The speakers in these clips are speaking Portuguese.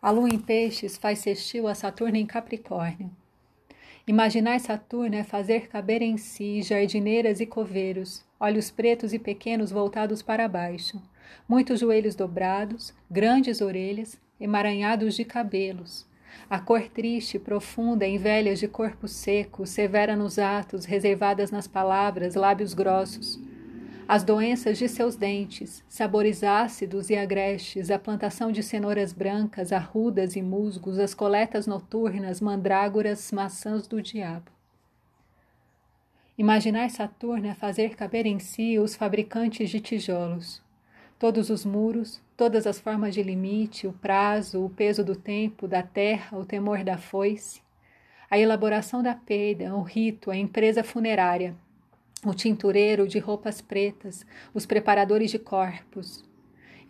A lua em peixes faz sextil a Saturno em Capricórnio. Imaginar Saturno é fazer caber em si jardineiras e coveiros, olhos pretos e pequenos voltados para baixo, muitos joelhos dobrados, grandes orelhas, emaranhados de cabelos. A cor triste, profunda em velhas de corpo seco, severa nos atos, reservadas nas palavras, lábios grossos as doenças de seus dentes, sabores ácidos e agrestes, a plantação de cenouras brancas, arrudas e musgos, as coletas noturnas, mandrágoras, maçãs do diabo. Imaginar Saturno é fazer caber em si os fabricantes de tijolos. Todos os muros, todas as formas de limite, o prazo, o peso do tempo, da terra, o temor da foice, a elaboração da peida, o rito, a empresa funerária, o tintureiro de roupas pretas, os preparadores de corpos.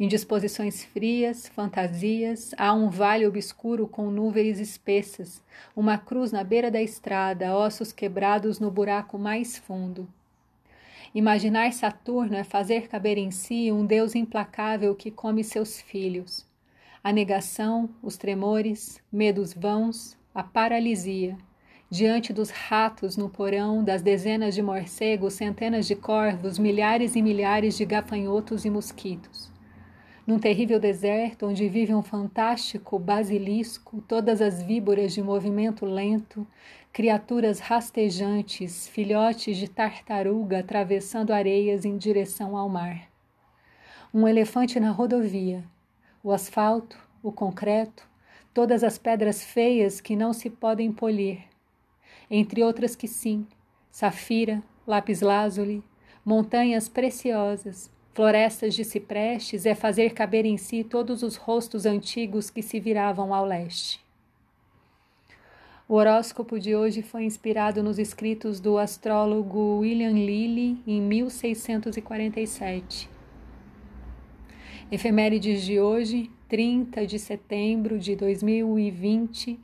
Em disposições frias, fantasias, há um vale obscuro com nuvens espessas, uma cruz na beira da estrada, ossos quebrados no buraco mais fundo. Imaginar Saturno é fazer caber em si um Deus implacável que come seus filhos. A negação, os tremores, medos vãos, a paralisia diante dos ratos no porão, das dezenas de morcegos, centenas de corvos, milhares e milhares de gafanhotos e mosquitos. Num terrível deserto onde vive um fantástico basilisco, todas as víboras de movimento lento, criaturas rastejantes, filhotes de tartaruga atravessando areias em direção ao mar. Um elefante na rodovia, o asfalto, o concreto, todas as pedras feias que não se podem polir, entre outras que sim, safira, lápis-lazuli, montanhas preciosas, florestas de ciprestes é fazer caber em si todos os rostos antigos que se viravam ao leste. O horóscopo de hoje foi inspirado nos escritos do astrólogo William Lilly em 1647. Efemérides de hoje, 30 de setembro de 2020,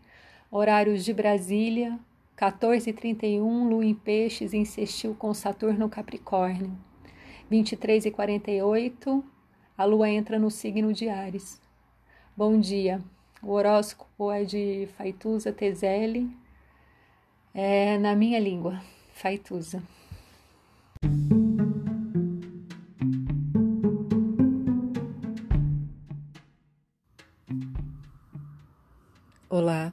horários de Brasília, 14:31 Lua em Peixes insistiu com Saturno Capricórnio. 23 e 48 a Lua entra no signo de Ares. Bom dia. O horóscopo é de Faituza Tezelli, é na minha língua, Faituza. Olá.